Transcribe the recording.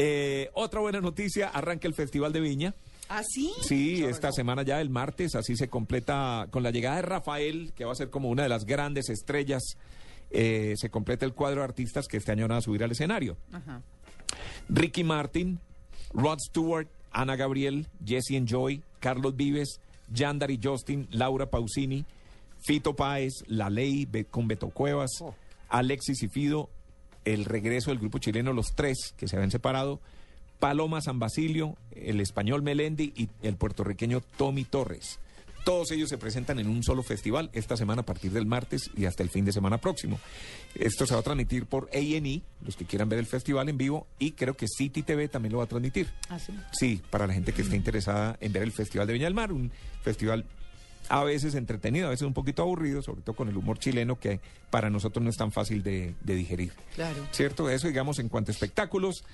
Eh, otra buena noticia, arranca el Festival de Viña. ¿Ah, sí? Sí, esta semana ya, el martes, así se completa con la llegada de Rafael, que va a ser como una de las grandes estrellas. eh, se completa el cuadro de artistas que este año van a subir al escenario. Ajá. Ricky Martin, Rod Stewart, Ana Gabriel, Jesse Enjoy, Carlos Vives, Yandari Justin, Laura Pausini, Fito Páez, La Ley Be- con Beto Cuevas, Alexis y Fido, el regreso del grupo chileno Los Tres, que se habían separado, Paloma San Basilio, el español Melendi y el puertorriqueño Tommy Torres. Todos ellos se presentan en un solo festival esta semana a partir del martes y hasta el fin de semana próximo. Esto se va a transmitir por A&E, los que quieran ver el festival en vivo, y creo que City TV también lo va a transmitir. ¿Ah, sí? Sí, para la gente que esté interesada en ver el Festival de Viña del Mar, un festival a veces entretenido, a veces un poquito aburrido, sobre todo con el humor chileno que para nosotros no es tan fácil de, de digerir. Claro. ¿Cierto? Eso, digamos, en cuanto a espectáculos.